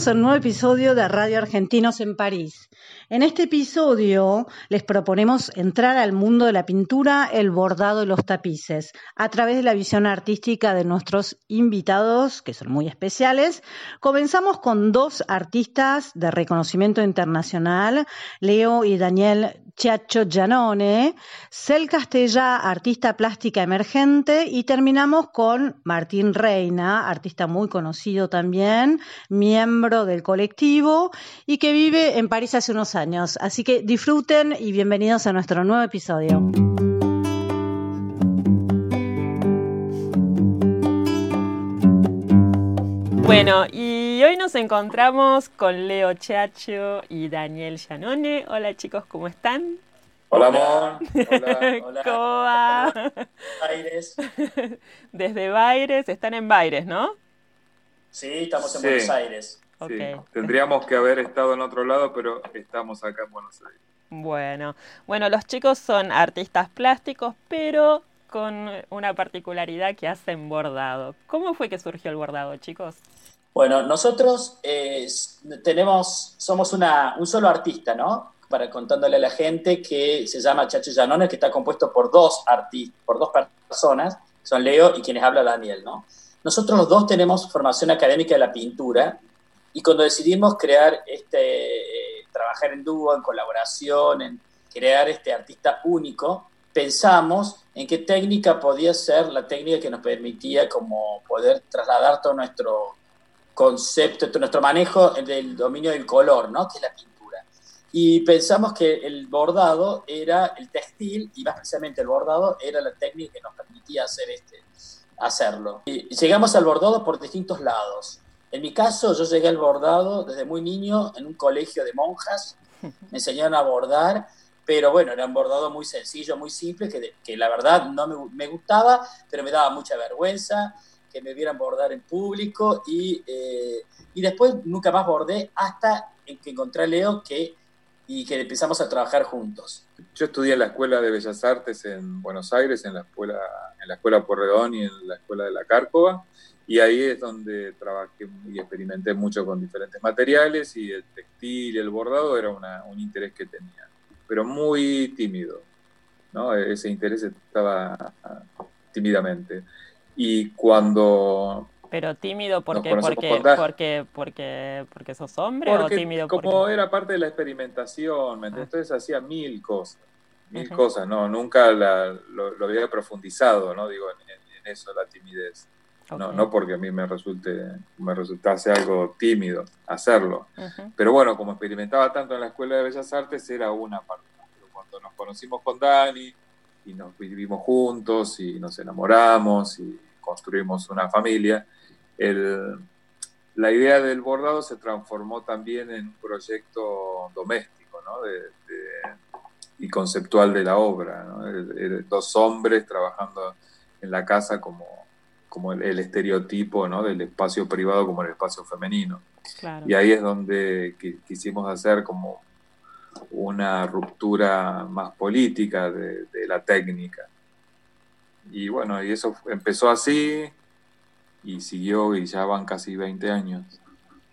Bienvenidos a un nuevo episodio de Radio Argentinos en París. En este episodio les proponemos entrar al mundo de la pintura, el bordado y los tapices a través de la visión artística de nuestros invitados, que son muy especiales. Comenzamos con dos artistas de reconocimiento internacional, Leo y Daniel Chiacho Gianone, Cel Castella, artista plástica emergente, y terminamos con Martín Reina, artista muy conocido también, miembro del colectivo y que vive en París hace unos años. Así que disfruten y bienvenidos a nuestro nuevo episodio. Bueno, y hoy nos encontramos con Leo Chacho y Daniel Gianone. Hola chicos, ¿cómo están? Hola, amor. Hola. Hola. ¿Cómo va? Aires. Desde Baires, están en Baires, ¿no? Sí, estamos en Sí. Buenos Aires. Sí, tendríamos que haber estado en otro lado, pero estamos acá en Buenos Aires. Bueno, bueno, los chicos son artistas plásticos, pero con una particularidad que hacen bordado. ¿Cómo fue que surgió el bordado, chicos? Bueno, nosotros eh, tenemos, somos una, un solo artista, ¿no? Para contándole a la gente que se llama Chacho Llanones, que está compuesto por dos artistas, por dos personas, que son Leo y quienes habla Daniel, ¿no? Nosotros los dos tenemos formación académica de la pintura y cuando decidimos crear este, eh, trabajar en dúo, en colaboración, en crear este artista único, pensamos en qué técnica podía ser la técnica que nos permitía como poder trasladar todo nuestro concepto, nuestro manejo del dominio del color, ¿no? Que es la pintura. Y pensamos que el bordado era el textil, y más precisamente el bordado era la técnica que nos permitía hacer este, hacerlo. Y llegamos al bordado por distintos lados. En mi caso, yo llegué al bordado desde muy niño en un colegio de monjas. Me enseñaron a bordar, pero bueno, era un bordado muy sencillo, muy simple, que, que la verdad no me, gustaba, pero me daba mucha vergüenza que me vieran bordar en público. Y, eh, y después nunca más bordé hasta que encontré a Leo que, y que empezamos a trabajar juntos. Yo estudié en la Escuela de Bellas Artes en Buenos Aires, en la Escuela, en la escuela Porredón y en la Escuela de la Cárcova. Y ahí es donde trabajé y experimenté mucho con diferentes materiales y el textil el bordado era una, un interés que tenía, pero muy tímido, ¿no? Ese interés estaba uh, tímidamente. Y cuando... Pero tímido porque, porque, porque, porque, porque sos hombre porque, o tímido como porque... era parte de la experimentación, ah. entonces hacía mil cosas, mil uh -huh. cosas, no, nunca la, lo, lo, había profundizado, no digo en, en eso la timidez. Okay. No, no porque a mí me resulte, me resultase algo tímido hacerlo. Uh -huh. Pero bueno, como experimentaba tanto en la Escuela de Bellas Artes, era una parte. Pero cuando nos conocimos con Dani y nos vivimos juntos y nos enamoramos y construimos una familia, el, la idea del bordado se transformó también en un proyecto doméstico ¿no? de, de, y conceptual de la obra. ¿no? El, el, dos hombres trabajando en la casa como como el, estereotipo ¿no? del espacio privado como el espacio femenino. Claro. Y ahí es donde quisimos hacer como una ruptura más política de, de, la técnica. Y bueno, y eso empezó así y siguió y ya van casi 20 años.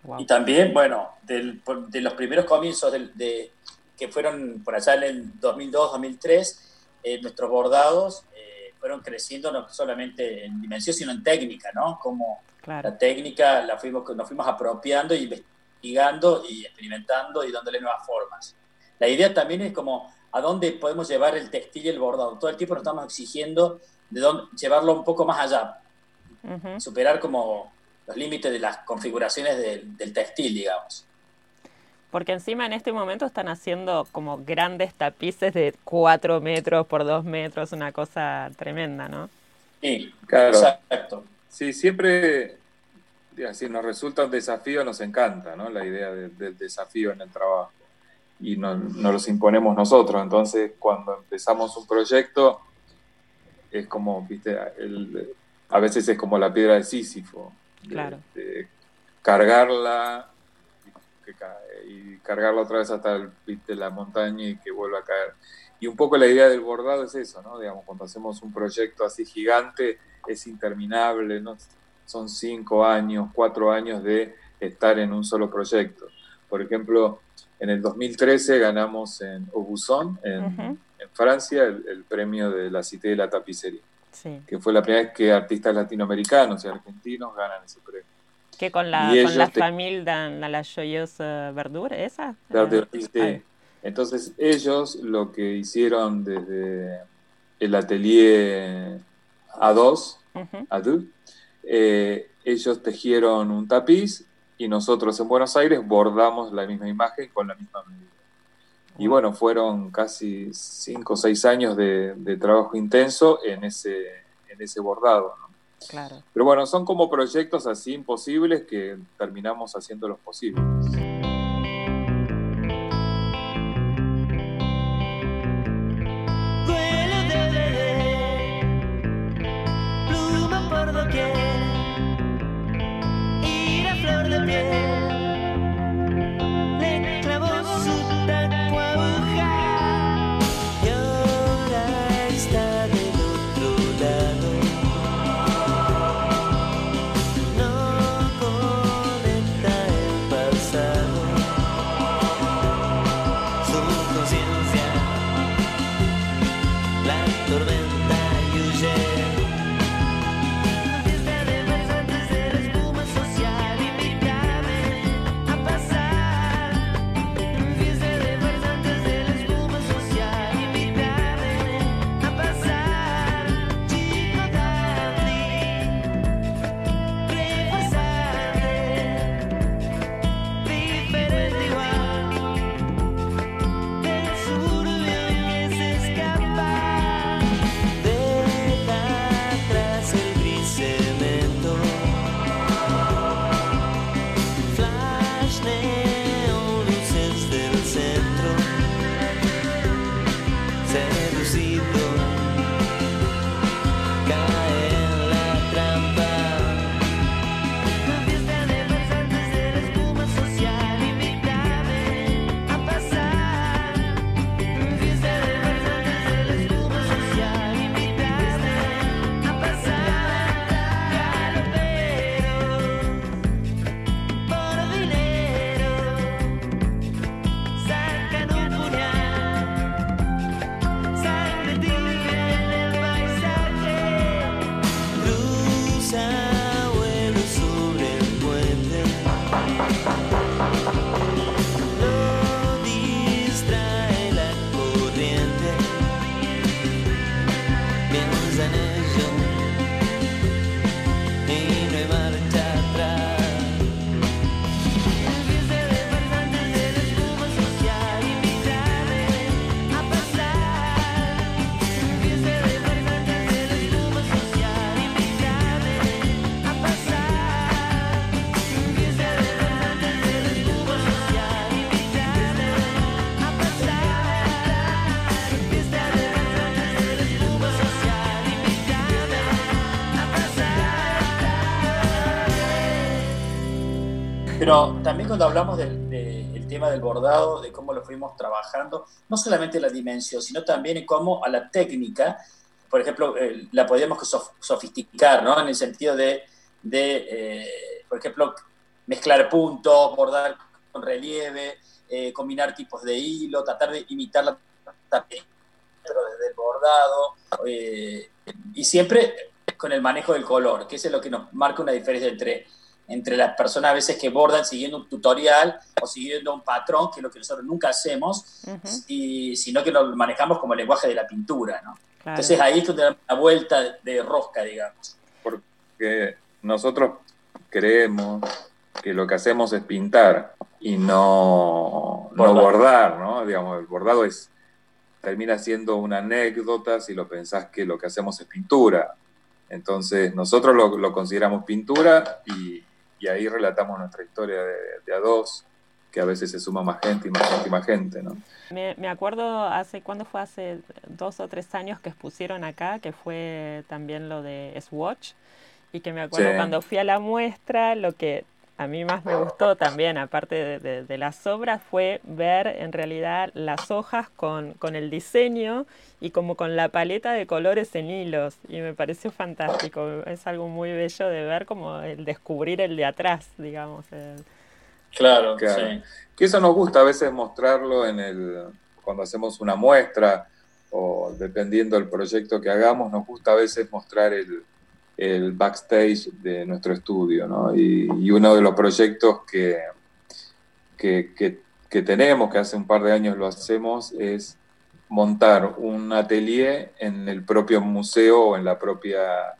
Wow. Y también, bueno, del, de los primeros comienzos de, de, que fueron por allá en el 2002-2003, eh, nuestros bordados eh, fueron creciendo no solamente en dimensión, sino en técnica, ¿no? Como claro. la técnica la fuimos, nos fuimos apropiando y investigando y experimentando y dándole nuevas formas. la idea también es como a dónde podemos llevar el textil y el bordado. Todo el tiempo nos estamos exigiendo de dónde, llevarlo un poco más allá, superar como los límites de las configuraciones del textil, digamos. Porque encima en este momento están haciendo como grandes tapices de 4 metros por 2 metros, una cosa tremenda, ¿no? Sí, claro. Exacto. Sí, siempre, si nos resulta un desafío, nos encanta, ¿no? La idea del desafío en el trabajo. Y nos no los imponemos nosotros. Entonces, cuando empezamos un proyecto, es como, viste, a veces es como la piedra de Sísifo. claro. cargarla y cargarla otra vez hasta el, de la montaña y que vuelva a caer. Y un poco la idea del bordado es eso, ¿no? Digamos, cuando hacemos un proyecto así gigante, es interminable, ¿no? Son cinco años, cuatro años de estar en un solo proyecto. Por ejemplo, en el 2013 ganamos en Aubusson, en, Francia, el, premio de la Cité de la Tapicería, que fue la primera vez que artistas latinoamericanos y argentinos ganan ese premio. Que con la, con la familia dan la joyosa verdura, esa. sí. Entonces ellos lo que hicieron desde el atelier A2, eh, ellos tejieron un tapiz y nosotros en Buenos Aires bordamos la misma imagen con la misma medida. Y bueno, fueron casi cinco o seis años de, de, trabajo intenso en ese, en ese bordado. ¿no? Claro. Pero bueno, son como proyectos así imposibles que terminamos haciéndolos posibles. Hablamos del, tema del bordado, de cómo lo fuimos trabajando, no solamente la dimensión, sino también cómo a la técnica, por ejemplo, eh, la podemos sofisticar, ¿no? En el sentido de, eh, por ejemplo, mezclar puntos, bordar con relieve, eh, combinar tipos de hilo, tratar de imitar la desde el bordado, y siempre con el manejo del color, que es lo que nos marca una diferencia entre entre las personas a veces que bordan siguiendo un tutorial o siguiendo un patrón, que es lo que nosotros nunca hacemos, y, sino que lo manejamos como el lenguaje de la pintura, ¿no? Entonces ahí es donde da una vuelta de rosca, digamos. Porque nosotros creemos que lo que hacemos es pintar y no, no bordar, ¿no? Digamos, el bordado es termina siendo una anécdota si lo pensás que lo que hacemos es pintura. Entonces nosotros lo, consideramos pintura y, ahí relatamos nuestra historia de, a dos, que a veces se suma más gente y más gente y más gente, ¿no? Me, acuerdo hace, ¿cuándo fue? Hace dos o tres años que expusieron acá, que fue también lo de Swatch, y que me acuerdo cuando fui a la muestra, lo que a mí más me gustó también, aparte de, las obras, fue ver en realidad las hojas con, con, el diseño y como con la paleta de colores en hilos. Y me pareció fantástico. Es algo muy bello de ver como el descubrir el de atrás, digamos. Claro, claro. Que eso nos gusta a veces mostrarlo en el, cuando hacemos una muestra o dependiendo del proyecto que hagamos, nos gusta a veces mostrar el, el backstage de nuestro estudio, ¿no? Y, uno de los proyectos que, que, que, tenemos, que hace un par de años lo hacemos, es montar un atelier en el propio museo o en la propia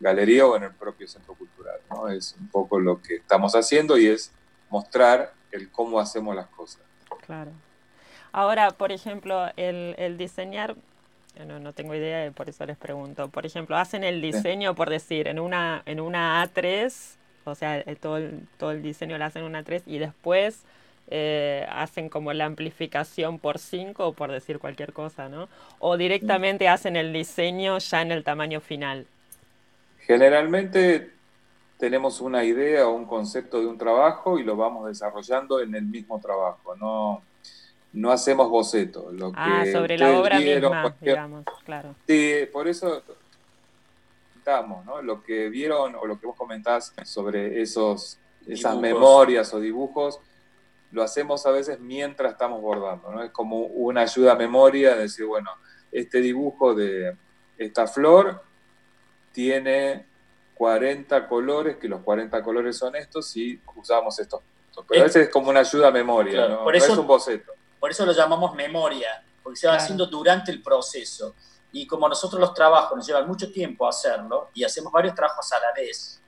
galería o en el propio centro cultural, ¿no? Es un poco lo que estamos haciendo y es mostrar el cómo hacemos las cosas. Claro. Ahora, por ejemplo, el, el diseñar no, no tengo idea, por eso les pregunto. Por ejemplo, hacen el diseño, por decir, en una, en una A3, o sea, eh, todo el, todo el diseño lo hacen en una A3 y después eh, hacen como la amplificación por 5, por decir cualquier cosa, ¿no? O directamente hacen el diseño ya en el tamaño final. Generalmente tenemos una idea o un concepto de un trabajo y lo vamos desarrollando en el mismo trabajo, ¿no? No hacemos boceto. Lo ah, sobre la obra misma, digamos, claro. Sí, por eso estamos, ¿no? Lo que vieron o lo que vos comentás sobre esos, esas memorias o dibujos, lo hacemos a veces mientras estamos bordando, ¿no? Es como una ayuda a memoria, de decir, bueno, este dibujo de esta flor tiene 40 colores, que los 40 colores son estos y usamos estos. Pero a veces es como una ayuda a memoria, ¿no? no es un boceto. Por eso lo llamamos memoria, porque se va haciendo durante el proceso. Y como nosotros los trabajos nos llevan mucho tiempo hacerlo y hacemos varios trabajos a la vez,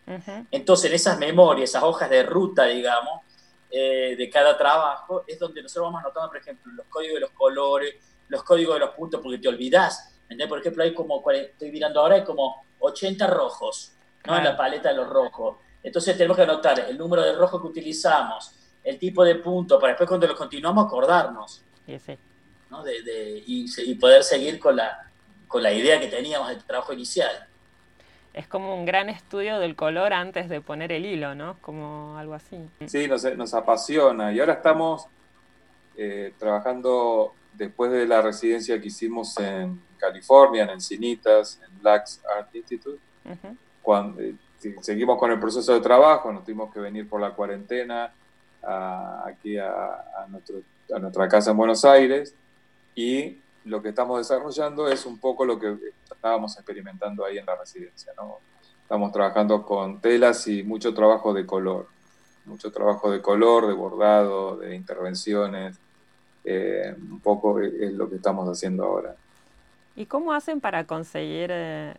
entonces en esas memorias, esas hojas de ruta, digamos, eh, de cada trabajo, es donde nosotros vamos anotando, por ejemplo, los códigos de los colores, los códigos de los puntos, porque te olvidas. Por ejemplo, hay como, estoy mirando ahora, hay como 80 rojos ¿no? en la paleta de los rojos. Entonces tenemos que anotar el número de rojo que utilizamos, el tipo de punto, para después cuando lo continuamos acordarnos. ¿no? De, y, poder seguir con la, con la idea que teníamos del trabajo inicial. Es como un gran estudio del color antes de poner el hilo, ¿no? Como algo así. Sí, nos, nos apasiona. Y ahora estamos eh, trabajando después de la residencia que hicimos en California, en Encinitas, en Blacks Art Institute. cuando, eh, seguimos con el proceso de trabajo, nos tuvimos que venir por la cuarentena aquí a, nuestra casa en Buenos Aires y lo que estamos desarrollando es un poco lo que estábamos experimentando ahí en la residencia. ¿no? Estamos trabajando con telas y mucho trabajo de color, mucho trabajo de color, de bordado, de intervenciones. Eh, un poco es lo que estamos haciendo ahora. ¿Y cómo hacen para conseguir eh,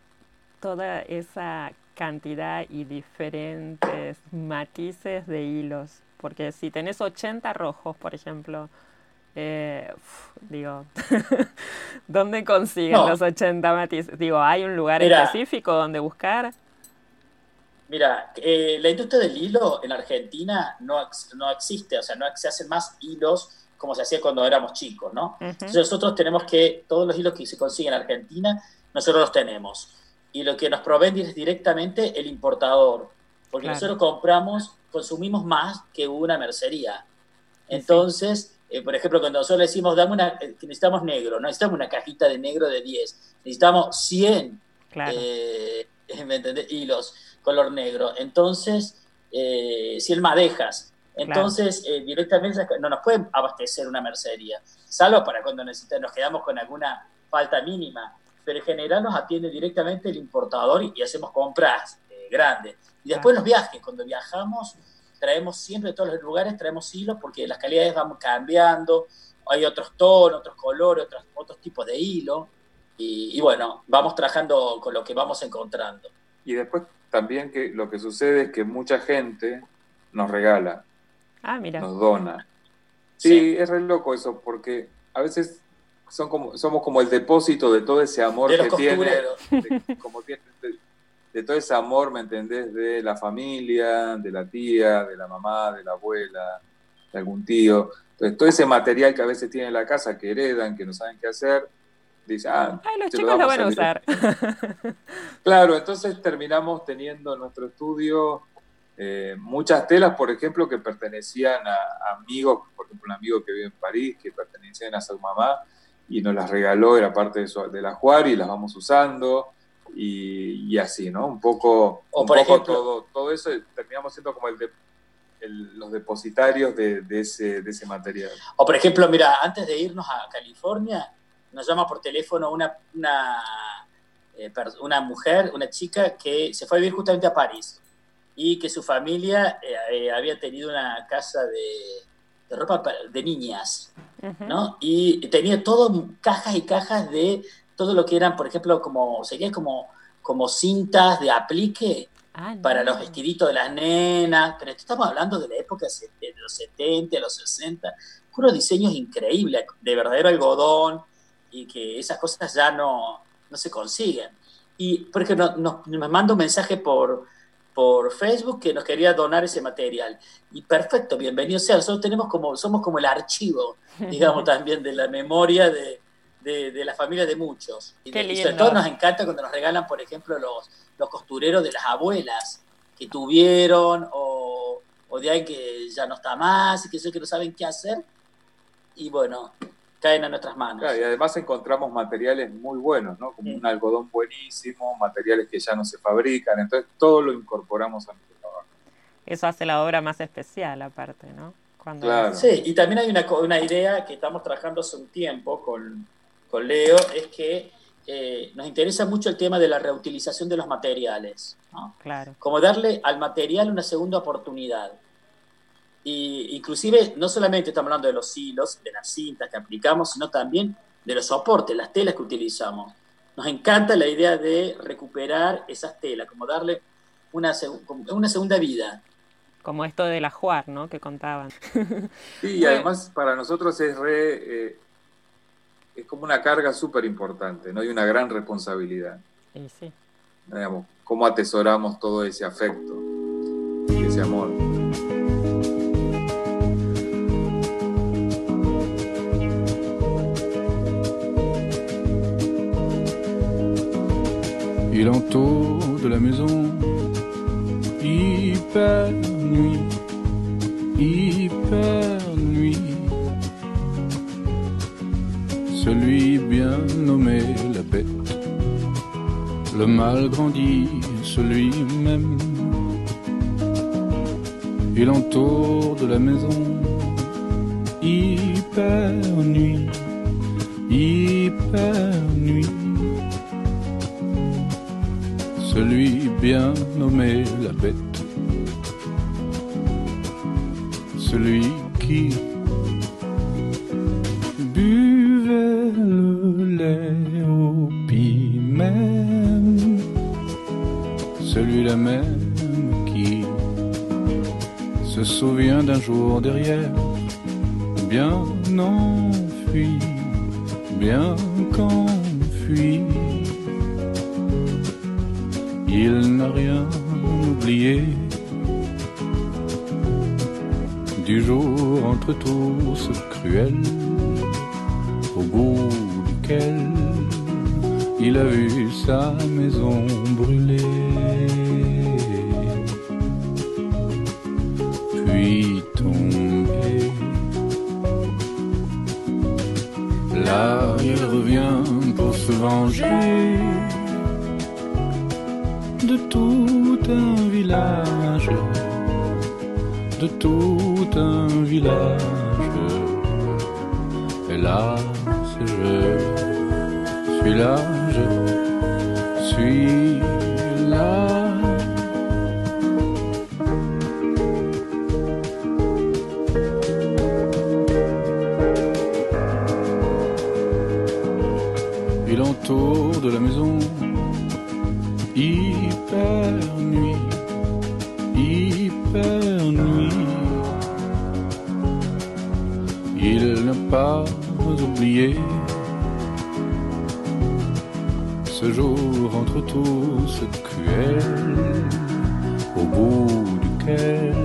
toda esa cantidad y diferentes matices de hilos? Porque si tenés 80 rojos, por ejemplo, eh, digo, ¿dónde consiguen los 80 matices? Digo, ¿hay un lugar específico donde buscar? Mira, eh, la industria del hilo en Argentina no, no existe, o sea, no se hacen más hilos como se hacía cuando éramos chicos, ¿no? Entonces nosotros tenemos que, todos los hilos que se consiguen en Argentina, nosotros los tenemos. Y lo que nos proveen es directamente el importador, porque nosotros compramos consumimos más que una mercería. Entonces, eh, por ejemplo, cuando nosotros le decimos, dame una, eh, necesitamos negro, no necesitamos una cajita de negro de 10, necesitamos 100 eh, hilos color negro. Entonces, 100 madejas. Entonces, directamente no nos pueden abastecer una mercería, salvo para cuando necesitamos, nos quedamos con alguna falta mínima, pero en general nos atiende directamente el importador y hacemos compras grande. Y después los viajes, cuando viajamos, traemos siempre de todos los lugares, traemos hilos porque las calidades van cambiando, hay otros tonos, otros colores, otros, otros tipos de hilo. Y, bueno, vamos trabajando con lo que vamos encontrando. Y después también que lo que sucede es que mucha gente nos regala, ah, mira. nos dona. Sí, es re loco eso, porque a veces son como, somos como el depósito de todo ese amor que tiene, de, como de, todo ese amor, ¿me entendés? De la familia, de la tía, de la mamá, de la abuela, de algún tío. Entonces, todo ese material que a veces tienen en la casa, que heredan, que no saben qué hacer, dice, ah, Ay, los chicos lo, van a usar. claro, entonces terminamos teniendo en nuestro estudio eh, muchas telas, por ejemplo, que pertenecían a, amigos, por ejemplo, un amigo que vive en París, que pertenecían a su mamá y nos las regaló, era parte de, su, de la Juar y las vamos usando. Y, así, ¿no? Un poco, o por ejemplo, todo, todo eso, terminamos siendo como el, los depositarios de, de, ese, de ese material. O por ejemplo, mira, antes de irnos a California, nos llama por teléfono una, una, eh, una mujer, una chica que se fue a vivir justamente a París y que su familia eh, eh, había tenido una casa de, ropa de niñas, ¿no? Y tenía todo, cajas y cajas de todo lo que eran, por ejemplo, como, sería como, como cintas de aplique ah, para los vestiditos de las nenas, pero estamos hablando de la época de los 70, los 60, unos diseños increíbles, de verdadero algodón, y que esas cosas ya no, no se consiguen. Y, por ejemplo, nos, nos manda un mensaje por, por Facebook que nos quería donar ese material. Y perfecto, bienvenido sea. Nosotros tenemos como, somos como el archivo, digamos, también de la memoria de, de, la familia de muchos. Y, sobre todo nos encanta cuando nos regalan, por ejemplo, los, los costureros de las abuelas que tuvieron o, o de alguien que ya no está más y que, sé que no saben qué hacer. Y bueno, caen a nuestras manos. y además encontramos materiales muy buenos, ¿no? Como un algodón buenísimo, materiales que ya no se fabrican, entonces todo lo incorporamos a nuestro trabajo. Eso hace la obra más especial aparte, ¿no? Cuando... Sí, y también hay una, una, idea que estamos trabajando hace un tiempo con, con Leo, es que eh, nos interesa mucho el tema de la reutilización de los materiales, ¿no? Claro. Como darle al material una segunda oportunidad. Y inclusive no solamente estamos hablando de los hilos, de las cintas que aplicamos, sino también de los soportes, las telas que utilizamos. Nos encanta la idea de recuperar esas telas, como darle una, una segunda vida. Como esto del ajuar, ¿no? Que contaban. Sí, y además para nosotros es re, eh, es como una carga súper importante, ¿no? hay una gran responsabilidad. Sí, sí. Digamos, cómo atesoramos todo ese afecto, ese amor. Il entoure de la maison, hyper nuit, hyper nommé la bête, le mal grandit, celui même. Il entoure de la maison, hyper nuit, hyper nuit celui bien nommé la bête, celui suis là. Il entoure de la maison hyper nuit, hyper nuit. Il n'a pas oublié jour entre tous cruel, au bout duquel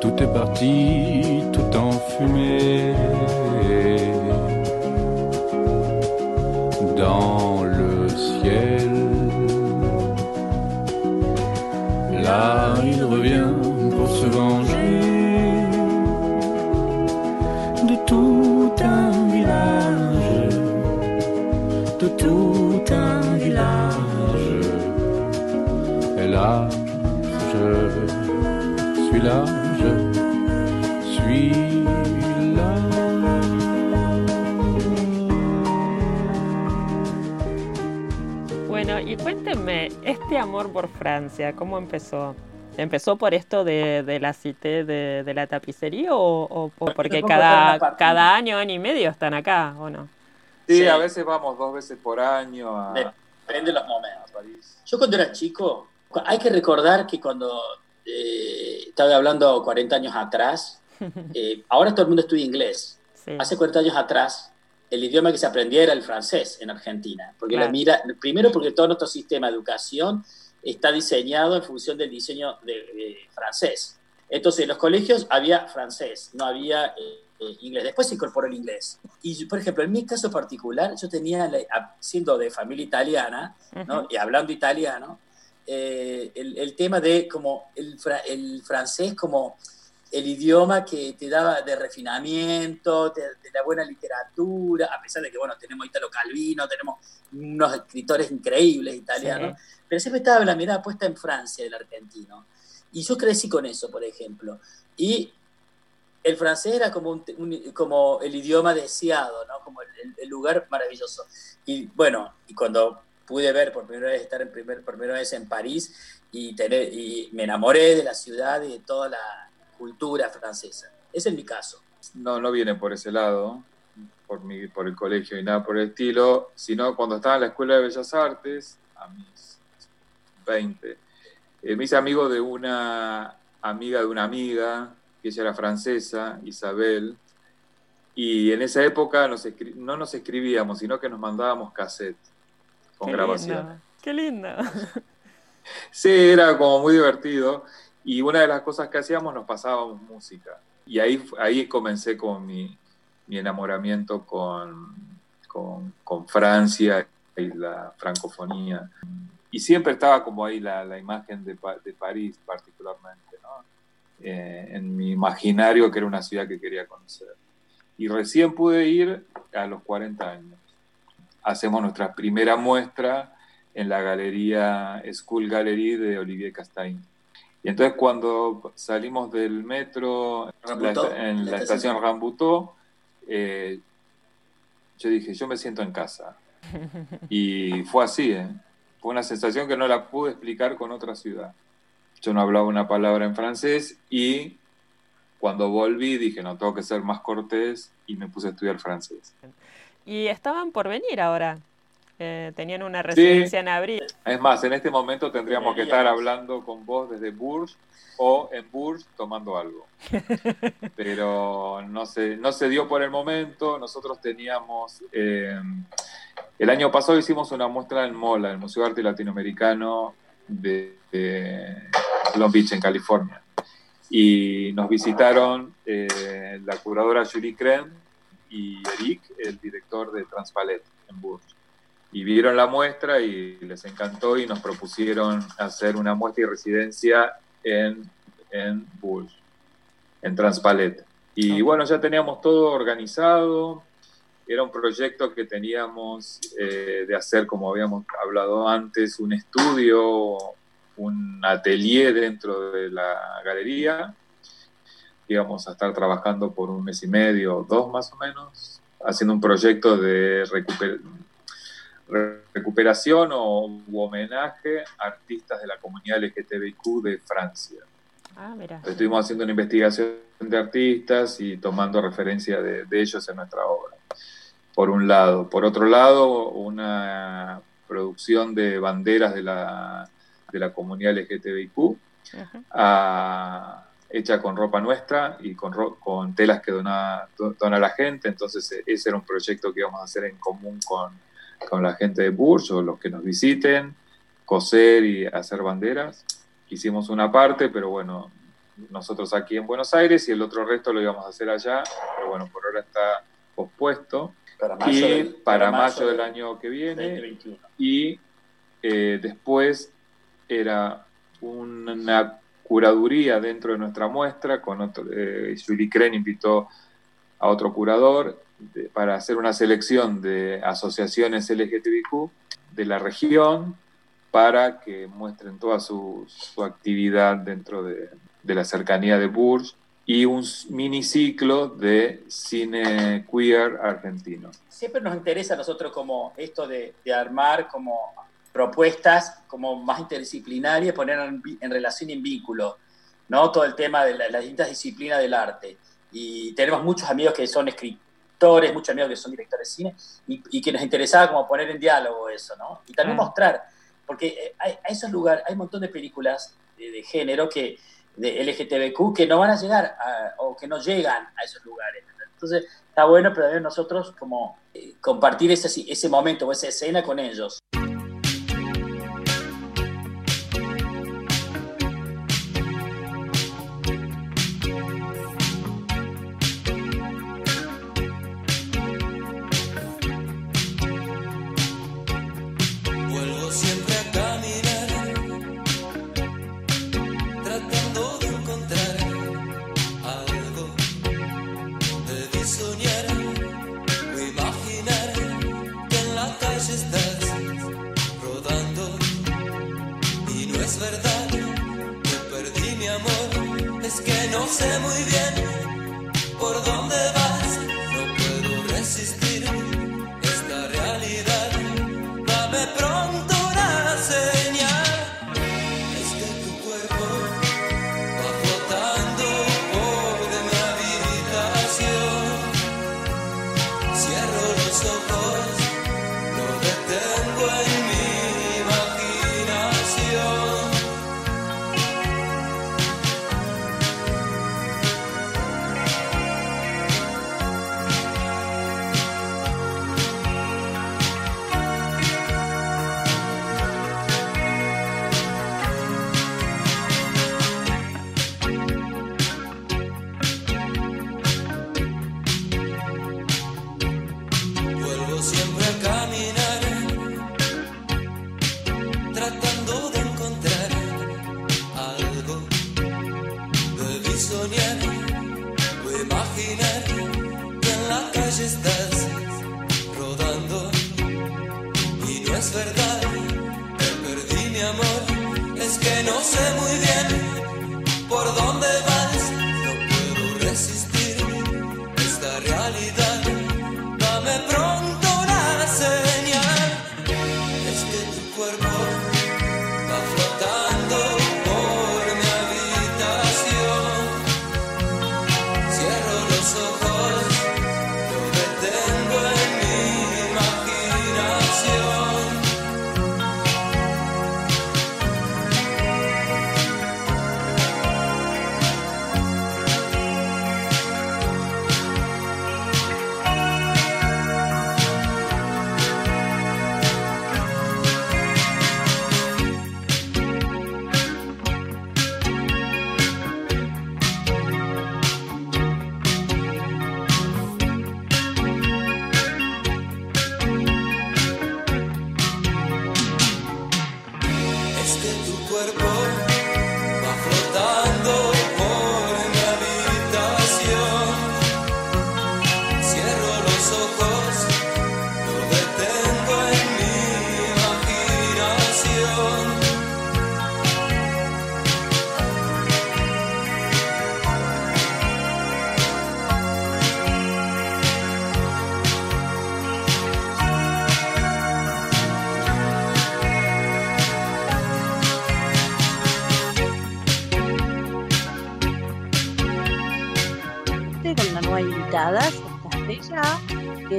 tout est parti, tout en fumée. Este amor por Francia, ¿cómo empezó? ¿Empezó por esto de, de la cité de, de la tapicería o, o- o porque cada, cada año, año y medio están acá o no? Sí, Sí. a veces vamos dos veces por año a, Depende de los momentos. París. Yo cuando era chico, hay que recordar que cuando eh, estaba hablando 40 años atrás, eh, ahora todo el mundo estudia inglés. Sí. Hace 40 años atrás, el idioma que se aprendía era el francés en Argentina. Porque Claro. la mira, primero porque todo nuestro sistema de educación está diseñado en función del diseño de, de francés. Entonces, en los colegios había francés, no había eh, eh, inglés. Después se incorporó el inglés. Y, por ejemplo, en mi caso particular, yo tenía, siendo de familia italiana, y hablando italiano, eh, el, el tema de como el, fra- el francés como el idioma que te daba de refinamiento, de, de la buena literatura, a pesar de que, bueno, tenemos Italo Calvino, tenemos unos escritores increíbles italianos, pero siempre estaba la mirada puesta en Francia del argentino. Y yo crecí con eso, por ejemplo. Y el francés era como, un- un- como el idioma deseado, ¿no? Como el, el- el lugar maravilloso. Y bueno, y cuando pude ver por primera vez, estar en primer, por primera vez en París y, tener, y me enamoré de la ciudad y de toda la cultura francesa. Ese es mi caso. No, no viene por ese lado, por, mi, por el colegio y nada por el estilo, sino cuando estaba en la Escuela de Bellas Artes, a mis 20, eh, me hice amigo de una amiga de una amiga, que ella era francesa, Isabel, y en esa época nos no nos escribíamos, sino que nos mandábamos cassette con Qué grabaciones. Qué lindo. Sí, era como muy divertido. Y una de las cosas que hacíamos nos pasábamos música. Y ahí, ahí comencé con mi, mi enamoramiento con, con, Francia y la francofonía. Y siempre estaba como ahí la, la imagen de, de París particularmente. Eh, en mi imaginario que era una ciudad que quería conocer. Y recién pude ir a los 40 años. Hacemos nuestra primera muestra en la galería School Gallery de Olivier Castain. Y entonces cuando salimos del metro la- en la la estación. estación Rambuteau, eh, yo dije, yo me siento en casa. Y fue así, ¿eh? fue una sensación que no la pude explicar con otra ciudad. Yo no hablaba una palabra en francés y cuando volví dije, no, tengo que ser más cortés y me puse a estudiar francés. Y estaban por venir ahora. Eh, tenían una residencia en abril. Es más, en este momento tendríamos que estar hablando con vos desde Bourges o en Bourges tomando algo. Pero no se, no se dio por el momento. Nosotros teníamos... eh, el año pasado hicimos una muestra en MOLA, el Museo de Arte Latinoamericano de, de Long Beach, en California. Y nos visitaron eh, la curadora Julie Cren y Eric, el director de Transpalet en Bourges y vieron la muestra y les encantó y nos propusieron hacer una muestra y residencia en, en Bourges, en Transpalet. Y bueno, ya teníamos todo organizado, era un proyecto que teníamos eh, de hacer, como habíamos hablado antes, un estudio, un atelier dentro de la galería. Íbamos a estar trabajando por un mes y medio, dos más o menos, haciendo un proyecto de recuper- re- recuperación o homenaje a artistas de la comunidad LGTBIQ de Francia. Ah, mira. Estuvimos haciendo una investigación de artistas y tomando referencia de, de ellos en nuestra obra. por un lado. Por otro lado, una producción de banderas de la, de la comunidad LGTBIQ, hecha con ropa nuestra y con, con telas que dona, dona la gente. Entonces, e, ese era un proyecto que íbamos a hacer en común con, con la gente de Burj o los que nos visiten, coser y hacer banderas. Hicimos una parte, pero bueno, nosotros aquí en Buenos Aires y el otro resto lo íbamos a hacer allá, pero bueno, por ahora está pospuesto. Para mayo, y para, mayo, del año que viene. Y eh, después era una curaduría dentro de nuestra muestra, con otro, eh, Julie Kren invitó a otro curador para hacer una selección de asociaciones LGTBQ de la región para que muestren toda su, su actividad dentro de, de, la cercanía de Bourges y un miniciclo de cine queer argentino. Siempre nos interesa a nosotros como esto de, de armar como propuestas como más interdisciplinarias, poner en, relación y en vínculo, ¿no? Todo el tema de las distintas disciplinas del arte. Y tenemos muchos amigos que son escritores, muchos amigos que son directores de cine, y, que nos interesaba como poner en diálogo eso, ¿no? Y también mostrar, porque eh, hay, a esos lugares, hay un montón de películas de, género que de LGTBQ que no van a llegar o que no llegan a esos lugares. Entonces, está bueno, pero también nosotros como eh, compartir ese, ese momento o esa escena con ellos. Con una nueva invitada, Castella. que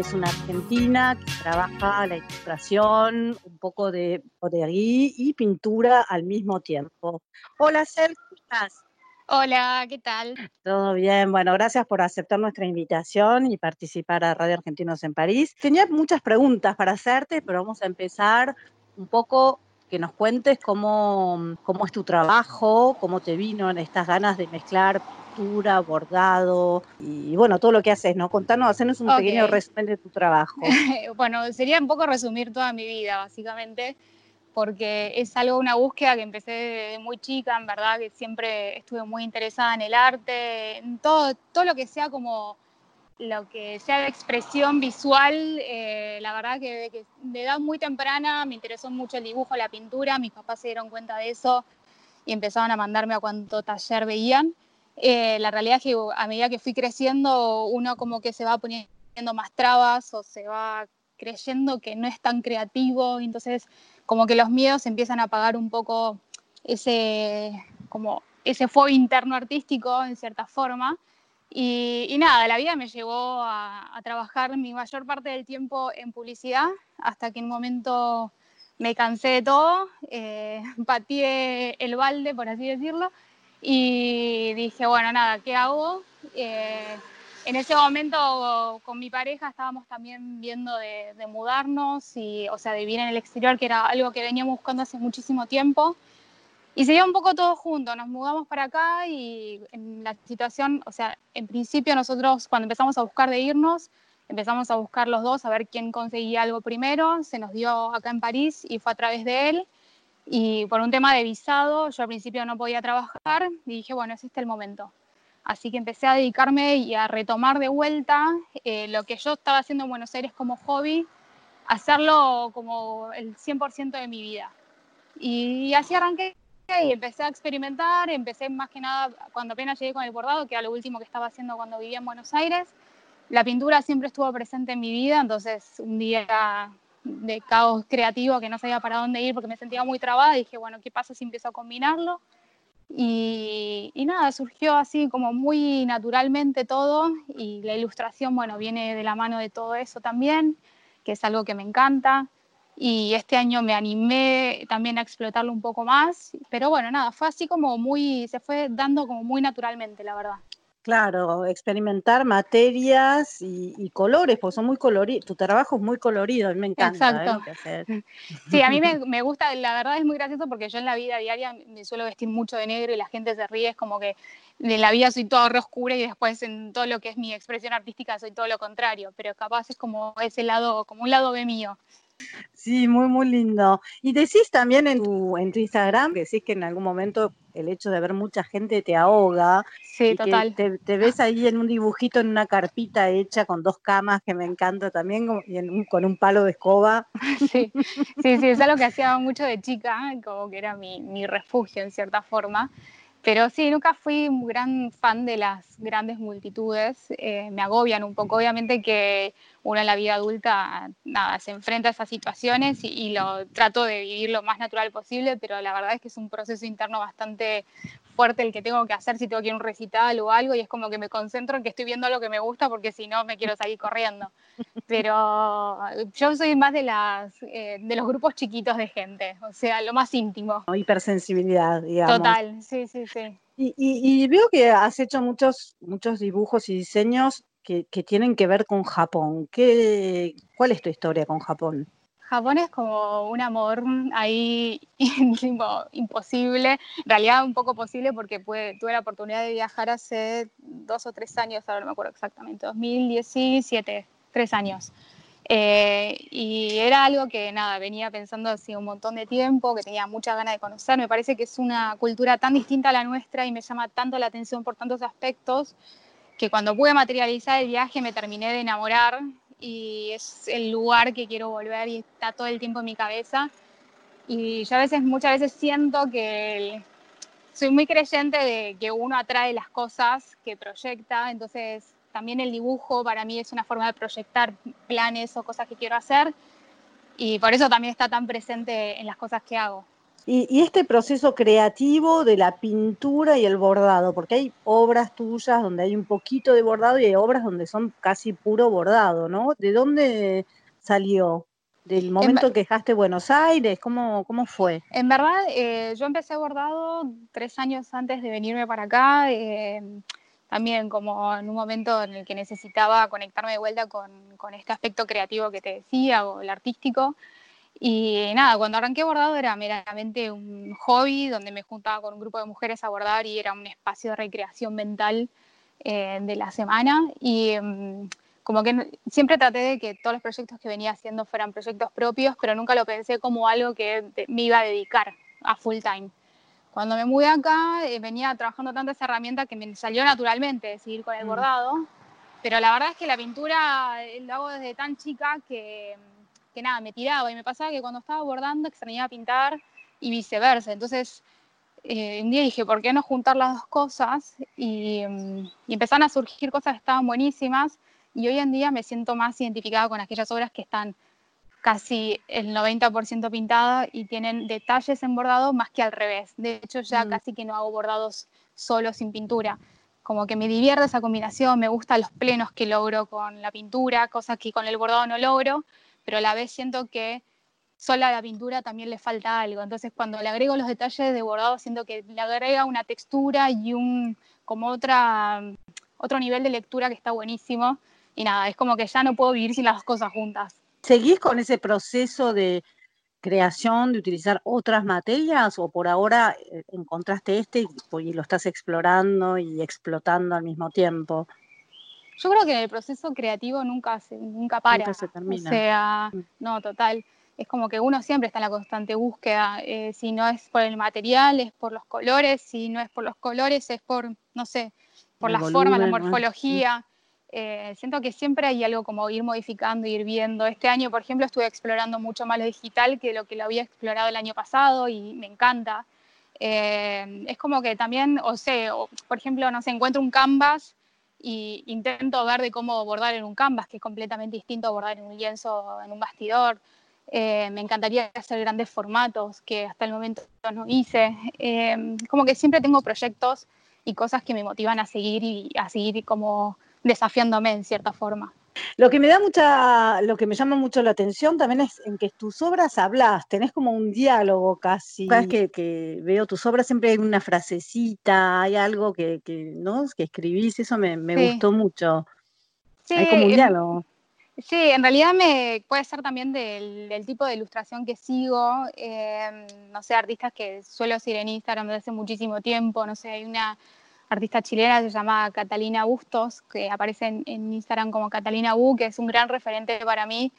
es una argentina que trabaja la ilustración, un poco de poderí y pintura al mismo tiempo. Hola, Cel, ¿cómo estás? Hola, ¿qué tal? Todo bien. Bueno, gracias por aceptar nuestra invitación y participar a Radio Argentinos en París. Tenía muchas preguntas para hacerte, pero vamos a empezar un poco que nos cuentes cómo, cómo es tu trabajo, cómo te vino en estas ganas de mezclar pintura, bordado y bueno, todo lo que haces, ¿no? Contanos, hacernos un pequeño resumen de tu trabajo. bueno, sería un poco resumir toda mi vida, básicamente porque es algo, una búsqueda que empecé desde muy chica, en verdad, que siempre estuve muy interesada en el arte, en todo, todo lo que sea como lo que sea de expresión visual, eh, la verdad que, de edad muy temprana me interesó mucho el dibujo, la pintura, mis papás se dieron cuenta de eso y empezaban a mandarme a cuánto taller veían. Eh, la realidad es que a medida que fui creciendo, uno como que se va poniendo más trabas o se va creyendo que no es tan creativo, entonces como que los miedos empiezan a apagar un poco ese, como ese fuego interno artístico en cierta forma. Y, nada, la vida me llevó a, trabajar mi mayor parte del tiempo en publicidad, hasta que en un momento me cansé de todo, eh, pateé el balde, por así decirlo, y dije, bueno, nada, ¿qué hago? Eh, en ese momento con mi pareja estábamos también viendo de, mudarnos, y, o sea, de vivir en el exterior, que era algo que veníamos buscando hace muchísimo tiempo. Y se dio un poco todo junto, nos mudamos para acá y en la situación, o sea, en principio nosotros cuando empezamos a buscar de irnos, empezamos a buscar los dos a ver quién conseguía algo primero, se nos dio acá en París y fue a través de él. Y por un tema de visado, yo al principio no podía trabajar y dije, bueno, es este el momento. Así que empecé a dedicarme y a retomar de vuelta eh, lo que yo estaba haciendo en Buenos Aires como hobby, hacerlo como el 100% de mi vida. Y, así arranqué y empecé a experimentar, empecé más que nada cuando apenas llegué con el bordado, que era lo último que estaba haciendo cuando vivía en Buenos Aires. La pintura siempre estuvo presente en mi vida, entonces un día de caos creativo que no sabía para dónde ir porque me sentía muy trabada, dije, bueno, ¿qué pasa si empiezo a combinarlo? Y, nada, surgió así como muy naturalmente todo y la ilustración, bueno, viene de la mano de todo eso también, que es algo que me encanta. Y este año me animé también a explotarlo un poco más, pero bueno, nada, fue así como muy, se fue dando como muy naturalmente, la verdad. Claro, experimentar materias y, colores, porque son muy coloridos. Tu trabajo es muy colorido, a mí me encanta. ¿eh? Exacto. Sí, a mí me, gusta, la verdad es muy gracioso porque yo en la vida diaria me suelo vestir mucho de negro y la gente se ríe, es como que en la vida soy todo re oscura y después en todo lo que es mi expresión artística soy todo lo contrario, pero capaz es como ese lado, como un lado B mío. Sí, muy, muy lindo. Y decís también en tu, en tu Instagram, que decís que en algún momento el hecho de ver mucha gente te ahoga. Sí, total. te, ves ahí en un dibujito en una carpita hecha con dos camas que me encanta también, y con un palo de escoba. Sí, sí, sí, es algo que hacía mucho de chica, como que era mi, mi refugio en cierta forma. Pero sí, nunca fui un gran fan de las grandes multitudes. Eh, me agobian un poco. Obviamente que uno en la vida adulta nada, se enfrenta a esas situaciones y, lo trato de vivir lo más natural posible, pero la verdad es que es un proceso interno bastante fuerte el que tengo que hacer si tengo que ir a un recital o algo y es como que me concentro en que estoy viendo lo que me gusta porque si no me quiero salir corriendo. Pero yo soy más de, las, eh, de los grupos chiquitos de gente, o sea, lo más íntimo. Hipersensibilidad, digamos. Total, sí, sí, sí. Y, y, veo que has hecho muchos, muchos dibujos y diseños que, tienen que ver con Japón. ¿Qué, ¿Cuál es tu historia con Japón? Japón es como un amor ahí imposible, en realidad un poco posible porque tuve la oportunidad de viajar hace dos o tres años, ahora no me acuerdo exactamente, 2017, tres años. Eh, y era algo que nada, venía pensando hace un montón de tiempo, que tenía muchas ganas de conocer. Me parece que es una cultura tan distinta a la nuestra y me llama tanto la atención por tantos aspectos que cuando pude materializar el viaje me terminé de enamorar y es el lugar que quiero volver y está todo el tiempo en mi cabeza. Y yo a veces, muchas veces siento que soy muy creyente de que uno atrae las cosas que proyecta, entonces también el dibujo para mí es una forma de proyectar planes o cosas que quiero hacer y por eso también está tan presente en las cosas que hago. Y, este proceso creativo de la pintura y el bordado, porque hay obras tuyas donde hay un poquito de bordado y hay obras donde son casi puro bordado, ¿no? ¿De dónde salió? ¿Del momento que dejaste Buenos Aires? ¿Cómo, cómo fue? En verdad, eh, yo empecé bordado tres años antes de venirme para acá, eh, también como en un momento en el que necesitaba conectarme de vuelta con, con este aspecto creativo que te decía, o el artístico. Y nada, cuando arranqué bordado era meramente un hobby donde me juntaba con un grupo de mujeres a bordar y era un espacio de recreación mental eh, de la semana. Y mm, como que siempre traté de que todos los proyectos que venía haciendo fueran proyectos propios, pero nunca lo pensé como algo que me iba a dedicar a full time. Cuando me mudé acá, eh, venía trabajando tanto esa herramienta que me salió naturalmente seguir con el mm. bordado. Pero la verdad es que la pintura eh, lo hago desde tan chica que que nada, me tiraba y me pasaba que cuando estaba bordando extrañaba pintar y viceversa. Entonces, eh, un día dije, ¿por qué no juntar las dos cosas? Y, mm, y, empezaron a surgir cosas que estaban buenísimas y hoy en día me siento más identificada con aquellas obras que están casi el 90% pintadas y tienen detalles en bordado más que al revés. De hecho, ya mm. casi que no hago bordados solo sin pintura. Como que me divierte esa combinación, me gustan los plenos que logro con la pintura, cosas que con el bordado no logro pero a la vez siento que sola la pintura también le falta algo. Entonces cuando le agrego los detalles de bordado, siento que le agrega una textura y un como otra, otro nivel de lectura que está buenísimo. Y nada, es como que ya no puedo vivir sin las dos cosas juntas. ¿Seguís con ese proceso de creación, de utilizar otras materias o por ahora eh, encontraste este y lo estás explorando y explotando al mismo tiempo? Yo creo que el proceso creativo nunca, se, nunca para. Nunca se termina. O sea, mm. no, total. Es como que uno siempre está en la constante búsqueda. Eh, si no es por el material, es por los colores. Si no es por los colores, es por, no sé, por la forma, la morfología. Eh, siento que siempre hay algo como ir modificando, ir viendo. Este año, por ejemplo, estuve explorando mucho más lo digital que lo que lo había explorado el año pasado y me encanta. Eh, es como que también, o sea, por ejemplo, no sé, encuentro un canvas y intento ver de cómo bordar en un canvas, que es completamente distinto a bordar en un lienzo, en un bastidor. Eh, me encantaría hacer grandes formatos que hasta el momento no hice. Eh, como que siempre tengo proyectos y cosas que me motivan a seguir y a seguir como desafiándome en cierta forma. Lo que me da mucha, lo que me llama mucho la atención también es en que tus obras hablas, tenés como un diálogo casi. Cada vez que, veo tus obras siempre hay una frasecita, hay algo que, ¿no? que escribís, eso me, gustó mucho. Sí, hay como un diálogo. Sí, en realidad me puede ser también del, tipo de ilustración que sigo. Em, no sé, artistas que suelo seguir en Instagram desde hace muchísimo tiempo. No sé, hay una artista chilena, se llama Catalina Bustos, que aparece en, Instagram como Catalina Bu, que es un gran referente para mí.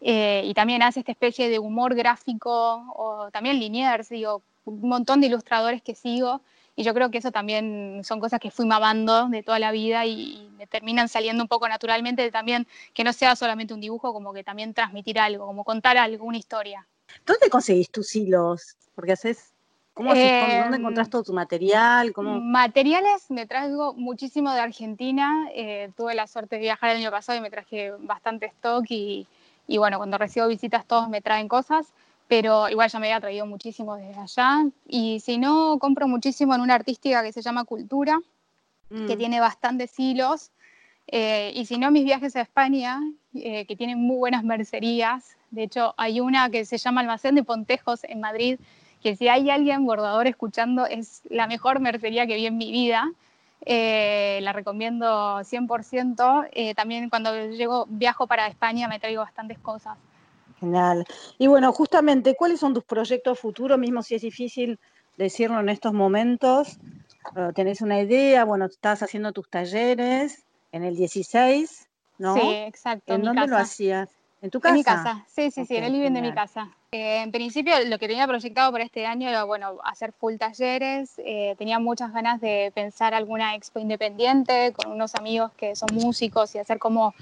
Eh, y también hace esta especie de humor gráfico, o también Liniers, digo, un montón de ilustradores que sigo. Y yo creo que eso también son cosas que fui mamando de toda la vida y, me terminan saliendo un poco naturalmente también que no sea solamente un dibujo, como que también transmitir algo, como contar algo, una historia. ¿Dónde conseguís tus hilos? Porque haces ¿Cómo ¿Dónde em, encontrás todo tu material? Materiales me traigo muchísimo de Argentina. Eh, tuve la suerte de viajar el año pasado y me traje bastante stock y, y, bueno, cuando recibo visitas todos me traen cosas, pero igual ya me había traído muchísimo desde allá. Y si no, compro muchísimo en una artística que se llama Cultura, que mm. tiene bastantes hilos. Eh, y si no, mis viajes a España, eh, que tienen muy buenas mercerías. De hecho, hay una que se llama Almacén de Pontejos en Madrid, que si hay alguien bordador escuchando, es la mejor mercería que vi en mi vida. Eh, la recomiendo 100%. Eh, también cuando llego, viajo para España me traigo bastantes cosas. Genial. Y bueno, justamente, ¿cuáles son tus proyectos futuros, mismo si es difícil decirlo en estos momentos? ¿Tenés una idea? Bueno, estás haciendo tus talleres en el 16, ¿no? Sí, exacto. ¿En, dónde lo hacías? ¿En tu casa? En mi casa, sí, sí, sí, en el living de mi casa. Eh, en principio lo que tenía proyectado para este año era, bueno, hacer full talleres, eh, tenía muchas ganas de pensar alguna expo independiente con unos amigos que son músicos y hacer como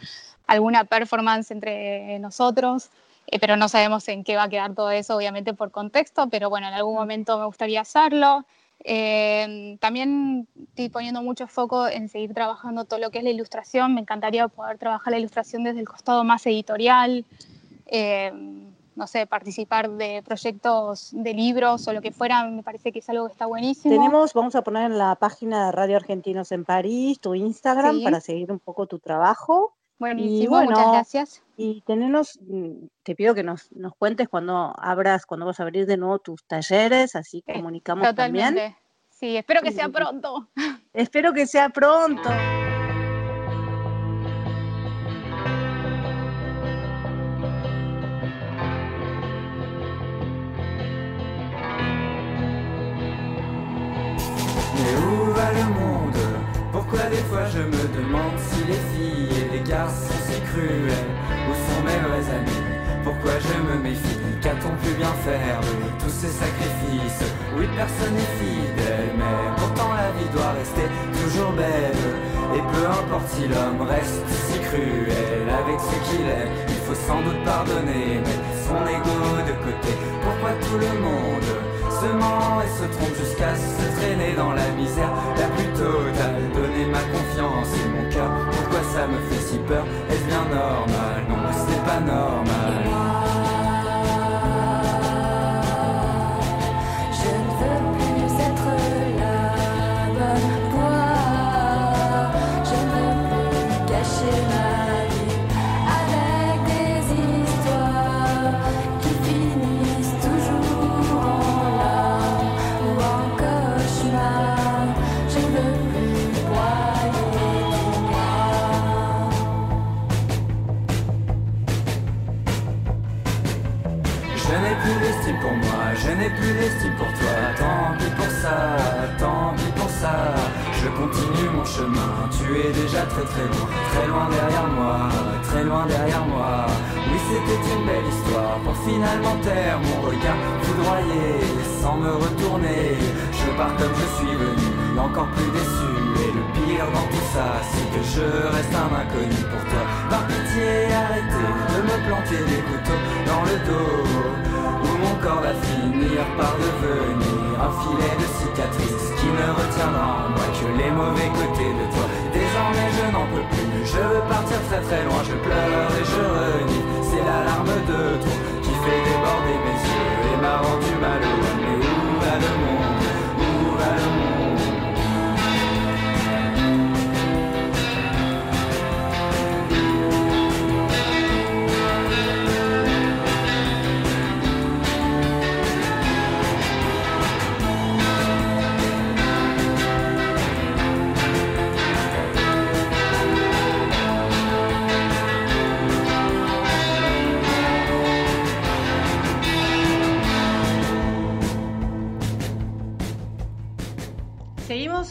alguna performance entre nosotros, eh, pero no sabemos en qué va a quedar todo eso, obviamente por contexto, pero bueno, en algún momento me gustaría hacerlo. También estoy poniendo mucho foco en seguir trabajando todo lo que es la ilustración. Me encantaría poder trabajar la ilustración desde el costado más editorial. no sé, participar de proyectos de libros o lo que fuera, me parece que es algo que está buenísimo. Tenemos, vamos a poner en la página de Radio Argentinos en París tu Instagram para seguir un poco tu trabajo. Buenísimo, muchas gracias. Y tenemos, mm, te pido que nos, nos cuentes cuando abras, cuando vas a abrir de nuevo tus talleres, así comunicamos Totalmente. también. Sí, espero que sea pronto. Espero que sea pronto. le monde Pourquoi des fois je me demande si les filles garçons sont si cruels Où sont mes vrais amis? Pourquoi je me méfie? Qu'a-t-on pu bien faire de tous ces sacrifices? Oui personne n'est fidèle Mais pourtant la vie doit rester toujours belle. Et peu importe si l'homme reste si cruel Avec ce qu'il est Il faut sans doute pardonner Mettre son ego de côté. Pourquoi tout le monde se ment et se trompe jusqu'à se traîner dans la misère? La plus totale. Donner ma confiance et mon cœur, ça me fait si peur Est-ce bien normal Non, ce n'est pas normal. Tant pis pour ça. Je continue mon chemin, tu es déjà très très loin, très loin derrière moi, très loin derrière moi. Oui, c'était une belle histoire pour finalement taire mon regard foudroyé, sans me retourner. Je pars comme je suis venu, encore plus déçu. Et le pire dans tout ça, c'est que je reste un inconnu pour toi. Par pitié, arrêtez de me planter des couteaux dans le dos mon corps va finir par devenir un filet de cicatrices qui ne retiendra en moi que les mauvais côtés de toi. Désormais je n'en peux plus, je veux partir très très loin, je pleure et je renie. C'est l'alarme de trop qui fait déborder mes yeux et m'a rendu malheureux.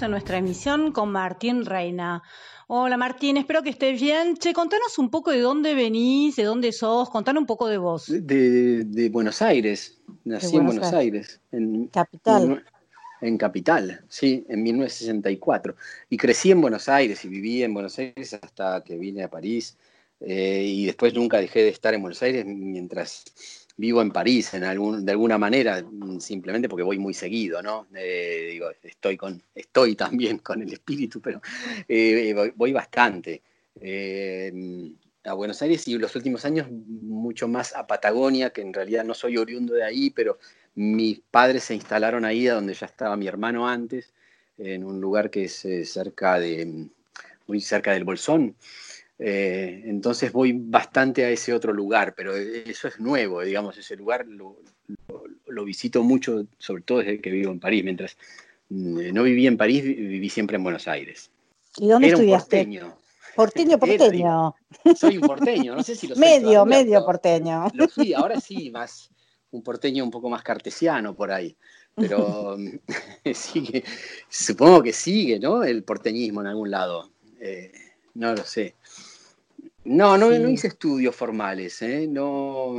En nuestra emisión con Martín Reina. Hola Martín, espero que estés bien. Che, contanos un poco de dónde venís, de dónde sos, contanos un poco de vos. De, Buenos Aires, nací en Buenos Aires. en Capital. En, Capital, sí, en 1964. Y crecí en Buenos Aires y viví en Buenos Aires hasta que vine a París. Eh, y después nunca dejé de estar en Buenos Aires mientras vivo en París en algún, de alguna manera, simplemente porque voy muy seguido, ¿no? Eh, digo, estoy, con, estoy también con el espíritu, pero eh, voy, bastante. Eh, a Buenos Aires y los últimos años mucho más a Patagonia, que en realidad no soy oriundo de ahí, pero mis padres se instalaron ahí, donde ya estaba mi hermano antes, en un lugar que es cerca de, muy cerca del Bolsón. Eh, entonces voy bastante a ese otro lugar, pero eso es nuevo, digamos, ese lugar lo, visito mucho, sobre todo desde que vivo en París. Mientras mm, no viví en París, viví siempre en Buenos Aires. ¿Y dónde estudiaste? porteño. Porteño, porteño. Soy un porteño, no sé si lo soy Medio, medio porteño. Lo fui, ahora sí, más un porteño un poco más cartesiano por ahí. Pero sigue, supongo que sigue, ¿no? El porteñismo en algún lado. Eh, no lo sé. No, no, hice estudios formales, ¿eh? no,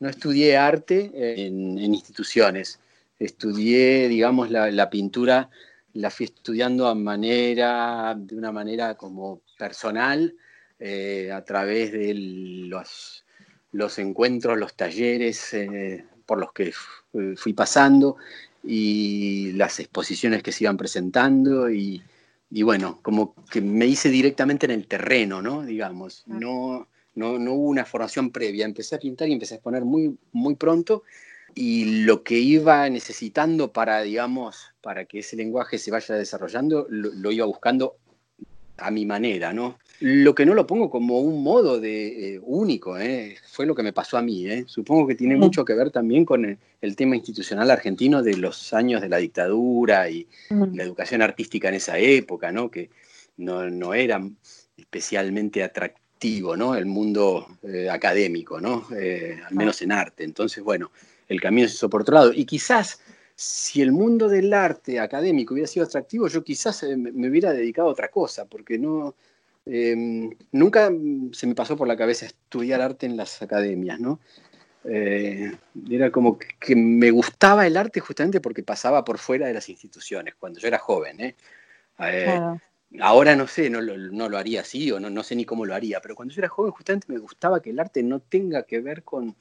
no, estudié arte en, instituciones. Estudié, digamos, la, pintura, la fui estudiando a manera, de una manera como personal, eh, a través de los, los, encuentros, los talleres eh, por los que fui pasando y las exposiciones que se iban presentando y, y bueno, como que me hice directamente en el terreno, ¿no? Digamos, no, no, no hubo una formación previa. Empecé a pintar y empecé a exponer muy, muy pronto y lo que iba necesitando para, digamos, para que ese lenguaje se vaya desarrollando, lo, iba buscando a mi manera, ¿no? Lo que no lo pongo como un modo de eh, único, ¿eh? fue lo que me pasó a mí, ¿eh? Supongo que tiene mucho que ver también con el, tema institucional argentino de los años de la dictadura y la educación artística en esa época, ¿no? Que no, no era especialmente atractivo, ¿no? El mundo académico, ¿no? al menos en arte. Entonces, bueno, el camino se hizo por otro lado. Y quizás si el mundo del arte académico hubiera sido atractivo, yo quizás eh, me hubiera dedicado a otra cosa, porque no, em, nunca se me pasó por la cabeza estudiar arte en las academias, ¿no? Eh, era como que me gustaba el arte justamente porque pasaba por fuera de las instituciones, cuando yo era joven. ¿eh? Ahora no sé, no lo, haría así o no, no, sé ni cómo lo haría, pero cuando yo era joven justamente me gustaba que el arte no tenga que ver con,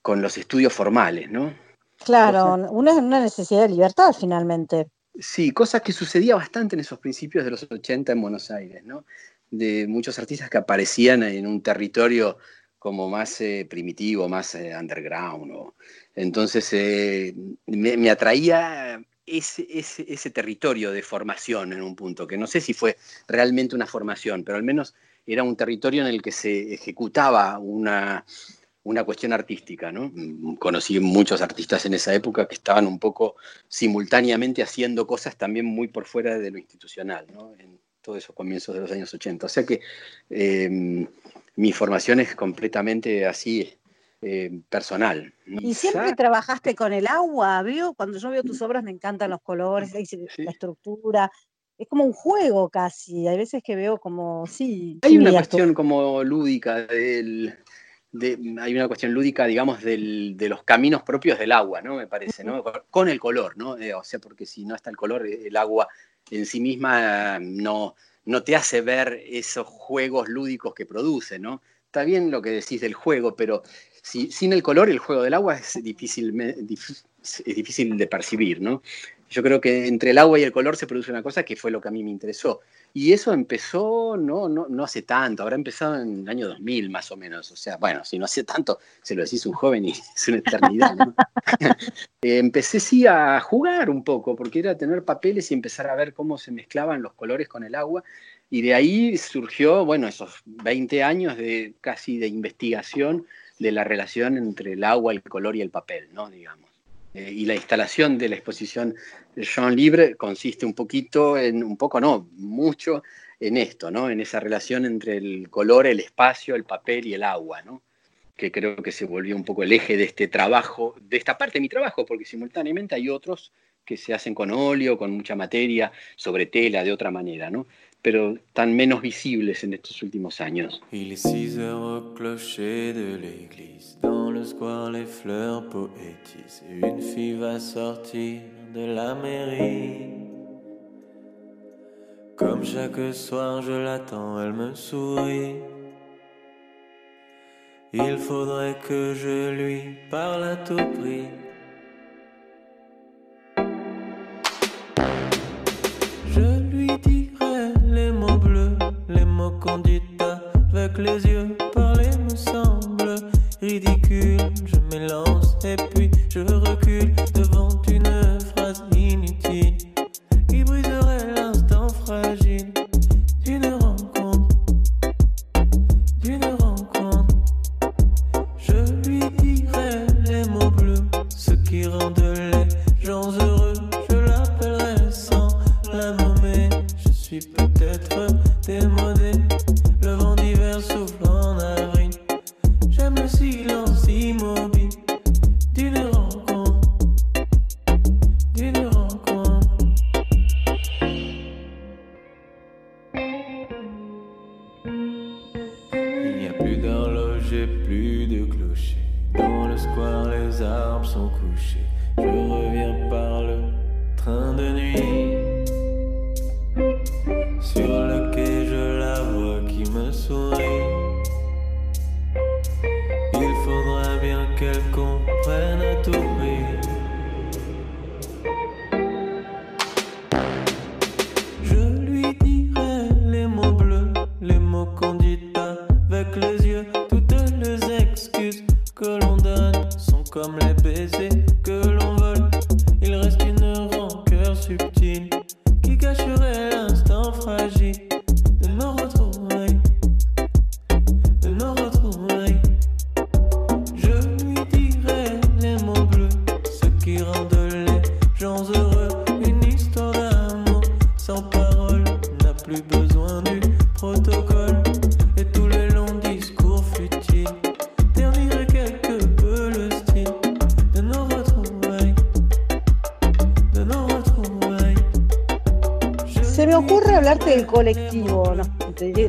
con los estudios formales, ¿no? Claro, una, una necesidad de libertad finalmente. Sí, cosa que sucedía bastante en esos principios de los 80 en Buenos Aires, ¿no? De muchos artistas que aparecían en un territorio como más eh, primitivo, más eh, underground. Entonces eh, me, atraía ese, ese, ese, territorio de formación en un punto, que no sé si fue realmente una formación, pero al menos era un territorio en el que se ejecutaba una, una cuestión artística, ¿no? Conocí muchos artistas en esa época que estaban un poco simultáneamente haciendo cosas también muy por fuera de lo institucional, ¿no? En todos esos comienzos de los años 80. O sea que em, mi formación es completamente así, em, personal. ¿Y siempre trabajaste con el agua? Veo, cuando yo veo tus obras me encantan los colores, la estructura, es como un juego casi. Hay veces que veo como, sí. Hay una cuestión como lúdica del, hay una cuestión lúdica, digamos, de los caminos propios del agua, ¿no? Me parece, ¿no? Con el color, ¿no? Eh, o sea, porque si no está el color, eh, el agua en sí misma no, no te hace ver esos juegos lúdicos que produce, ¿no? Está bien lo que decís del juego, pero si, sin el color, el juego del agua es difícil, es difícil de percibir, ¿no? Yo creo que entre el agua y el color se produce una cosa que fue lo que a mí me interesó. Y eso empezó no, no, no hace tanto, habrá empezado en el año 2000 más o menos. O sea, bueno, si no hace tanto, se lo decís un joven y es una eternidad. Eh, empecé sí a jugar un poco, porque era tener papeles y empezar a ver cómo se mezclaban los colores con el agua. Y de ahí surgió, bueno, esos 20 años de casi de investigación de la relación entre el agua, el color y el papel, ¿no? Digamos. Eh, y la instalación de la exposición Jean Libre consiste un poquito en, un poco no, mucho en esto, ¿no? En esa relación entre el color, el espacio, el papel y el agua, ¿no? Que creo que se volvió un poco el eje de este trabajo, de esta parte de mi trabajo, porque simultáneamente hay otros que se hacen con óleo, con mucha materia, sobre tela, de otra manera, ¿no? Pero tan menos visibles en estos últimos años. Il est six heures au clocher de l'église, dans le square les fleurs poétisent, une fille va sortir de la mairie. Comme chaque soir je l'attends, elle me sourit. Il faudrait que je lui parle à tout prix. Dit avec les yeux. Parler me semble ridicule. Je m'élance et puis je recule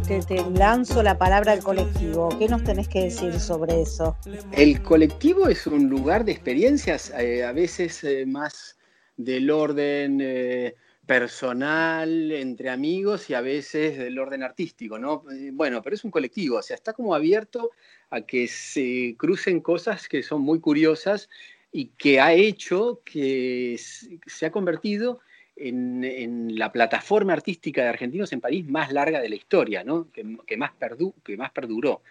te, lanzo la palabra al colectivo. ¿Qué nos tenés que decir sobre eso? El colectivo es un lugar de experiencias, eh, a veces eh, más del orden eh, personal, entre amigos y a veces del orden artístico, ¿no? Bueno, pero es un colectivo, o sea, está como abierto a que se crucen cosas que son muy curiosas y que ha hecho que se ha convertido en, la plataforma artística de Argentinos en París más larga de la historia, ¿no? que, más, que más perduró.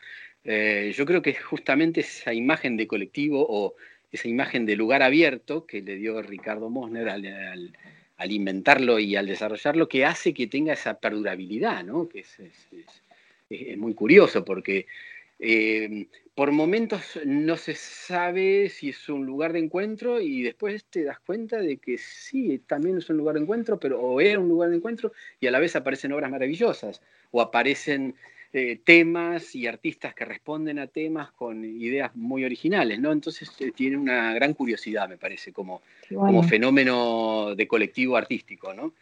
Eh, yo creo que justamente esa imagen de colectivo o esa imagen de lugar abierto que le dio Ricardo Mosner al, inventarlo y al desarrollarlo, que hace que tenga esa perdurabilidad, ¿no? que es muy curioso porque eh, por momentos no se sabe si es un lugar de encuentro y después te das cuenta de que sí, también es un lugar de encuentro, pero o era un lugar de encuentro y a la vez aparecen obras maravillosas o aparecen eh, temas y artistas que responden a temas con ideas muy originales, ¿no? Entonces eh, tiene una gran curiosidad, me parece, como, como fenómeno de colectivo artístico, ¿no?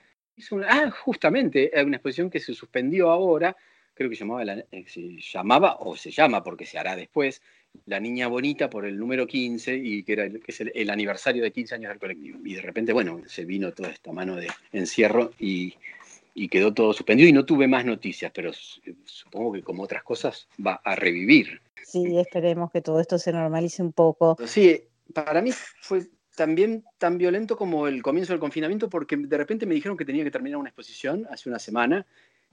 ah, justamente, una exposición que se suspendió ahora, creo que llamaba eh, se llamaba, o se llama porque se hará después, La Niña Bonita por el número 15, y que, era, que es el, aniversario de 15 años del colectivo. Y de repente, bueno, se vino toda esta mano de encierro y, quedó todo suspendido y no tuve más noticias, pero supongo que como otras cosas va a revivir. Sí, esperemos que todo esto se normalice un poco. Sí, para mí fue también tan violento como el comienzo del confinamiento porque de repente me dijeron que tenía que terminar una exposición hace una semana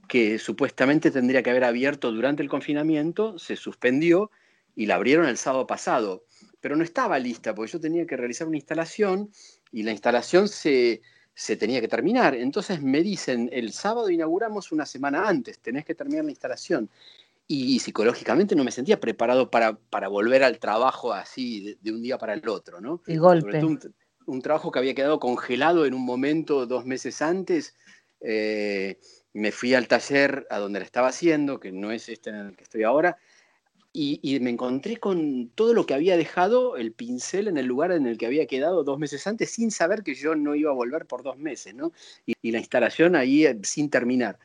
que supuestamente tendría que haber abierto durante el confinamiento, se suspendió y la abrieron el sábado pasado, pero no estaba lista porque yo tenía que realizar una instalación y la instalación se, tenía que terminar. Entonces me dicen, el sábado inauguramos una semana antes, tenés que terminar la instalación. Y, psicológicamente no me sentía preparado para, para volver al trabajo así de, un día para el otro, ¿no? El golpe. Un, trabajo que había quedado congelado en un momento dos meses antes. Eh, me fui al taller a donde la estaba haciendo, que no es este en el que estoy ahora, y, me encontré con todo lo que había dejado el pincel en el lugar en el que había quedado dos meses antes, sin saber que yo no iba a volver por dos meses, ¿no? Y, la instalación ahí eh, sin terminar.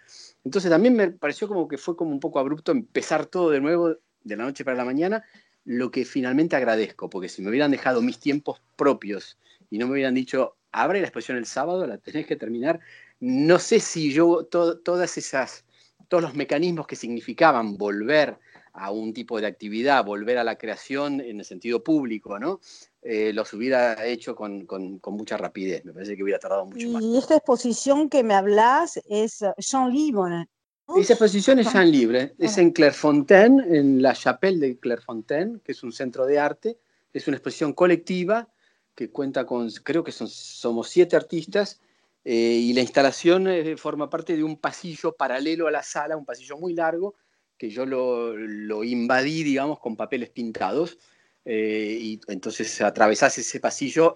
Entonces también me pareció como que fue como un poco abrupto empezar todo de nuevo de la noche para la mañana, lo que finalmente agradezco, porque si me hubieran dejado mis tiempos propios y no me hubieran dicho, abre la exposición el sábado, la tenés que terminar, no sé si yo, todas esas, todos los mecanismos que significaban volver a un tipo de actividad, volver a la creación en el sentido público, ¿no? Eh, los hubiera hecho con, mucha rapidez. Me parece que hubiera tardado mucho más. Y esta exposición que me hablas es Jean Libre. Esa exposición es Jean Libre. Es en Clairefontaine, en la Chapelle de Clairefontaine, que es un centro de arte. Es una exposición colectiva que cuenta con, creo que son, somos siete artistas eh, y la instalación eh, forma parte de un pasillo paralelo a la sala, un pasillo muy largo, que yo lo, invadí, digamos, con papeles pintados. Eh, y entonces atravesás ese pasillo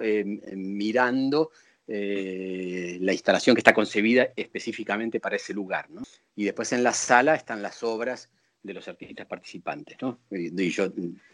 mirando la instalación que está concebida específicamente para ese lugar. Y después en la sala están las obras de los artistas participantes, y, yo,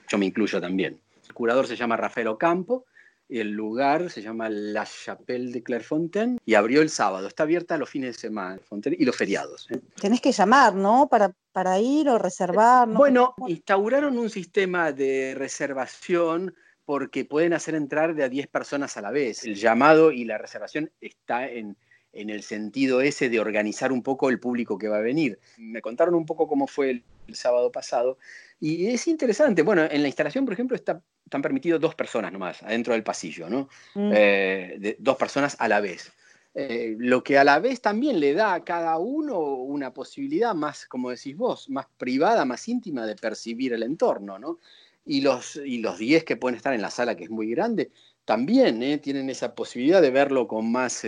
yo me incluyo también. El curador se llama Rafael Ocampo, el lugar se llama La Chapelle de Clairefontaine y abrió el sábado. Está abierta los fines de semana y los feriados. ¿eh? Tenés que llamar, ¿no? Para, para ir o reservar. Bueno, instauraron un sistema de reservación porque pueden hacer entrar de a 10 personas a la vez. El llamado y la reservación está en, en el sentido ese de organizar un poco el público que va a venir. Me contaron un poco cómo fue el, sábado pasado y es interesante. Bueno, en la instalación, por ejemplo, está, están permitidos dos personas nomás adentro del pasillo, ¿no? Mm. Eh, dos personas a la vez. Eh, lo que a la vez también le da a cada uno una posibilidad más, como decís vos, más privada, más íntima de percibir el entorno, ¿no? Y los, y los 10 que pueden estar en la sala, que es muy grande, también ¿eh? tienen esa posibilidad de verlo con más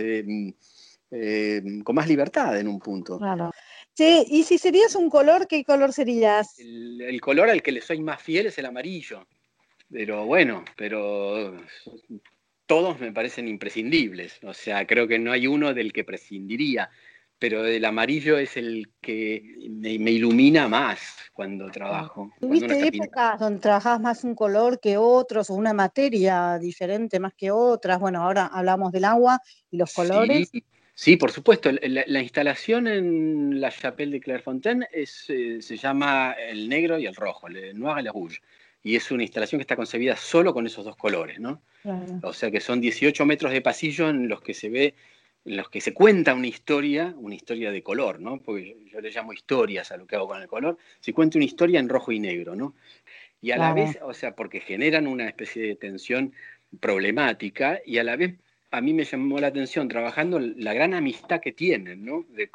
eh, con más libertad en un punto. Claro. Sí, y si serías un color, ¿qué color serías? El, color al que le soy más fiel es el amarillo. Pero bueno, pero todos me parecen imprescindibles. O sea, creo que no hay uno del que prescindiría. Pero el amarillo es el que me, ilumina más cuando trabajo. ¿Tuviste épocas donde trabajabas más un color que otros o una materia diferente más que otras? Bueno, ahora hablamos del agua y los colores. Sí, por supuesto. La, instalación en la Chapelle de Clairefontaine es, eh, se llama el negro y el rojo, el noir et le rouge. Y es una instalación que está concebida solo con esos dos colores, ¿no? O sea que son 18 metros de pasillo en los que se ve, en los que se cuenta una historia, una historia de color, ¿no? Porque yo le llamo historias a lo que hago con el color. Se cuenta una historia en rojo y negro, ¿no? Y a la vez, o sea, porque generan una especie de tensión problemática y a la vez a mí me llamó la atención trabajando la gran amistad que tienen, ¿no? Eh,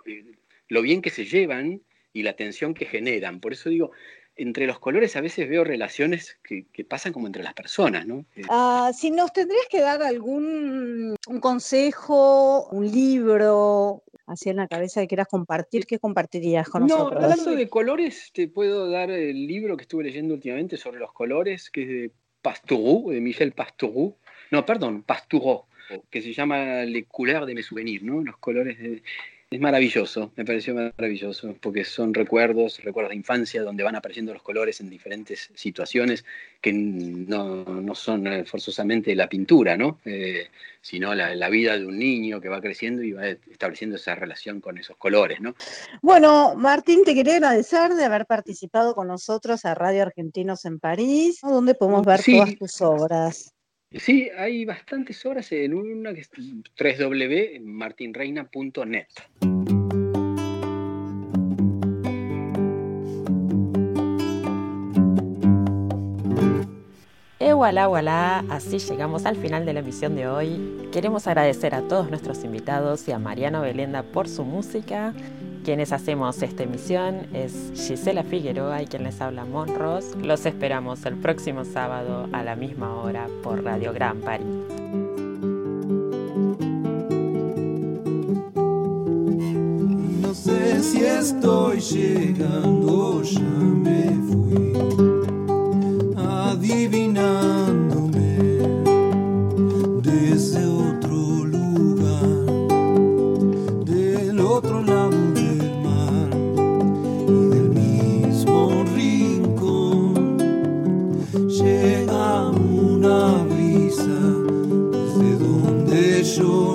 lo bien que se llevan y la tensión que generan. Por eso digo, entre los colores a veces veo relaciones que, pasan como entre las personas, ¿no? Eh, ah, si nos tendrías que dar algún un consejo, un libro, así en la cabeza que quieras compartir, ¿qué compartirías con nosotros? No, hablando de colores, te puedo dar el libro que estuve leyendo últimamente sobre los colores, que es de Pastourou, de Michel Pastourou. No, perdón, Pastourou que se llama Le Couleur de mes souvenirs, ¿no? Los colores de... Es maravilloso, me pareció maravilloso, porque son recuerdos, recuerdos de infancia, donde van apareciendo los colores en diferentes situaciones que no, no son forzosamente la pintura, ¿no? Eh, sino la, la, vida de un niño que va creciendo y va estableciendo esa relación con esos colores, ¿no? Bueno, Martín, te quería agradecer de haber participado con nosotros a Radio Argentinos en París, donde podemos ver todas tus obras. Sí, hay bastantes horas en una que es www.martinreina.net. Eh, voilà, voilà, así llegamos al final de la emisión de hoy. Queremos agradecer a todos nuestros invitados y a Mariano Belenda por su música quienes hacemos esta emisión es Gisela Figueroa y quien les habla Monros. Los esperamos el próximo sábado a la misma hora por Radio Gran París. Si estoy llegando, ya me fui adivinándome yo nací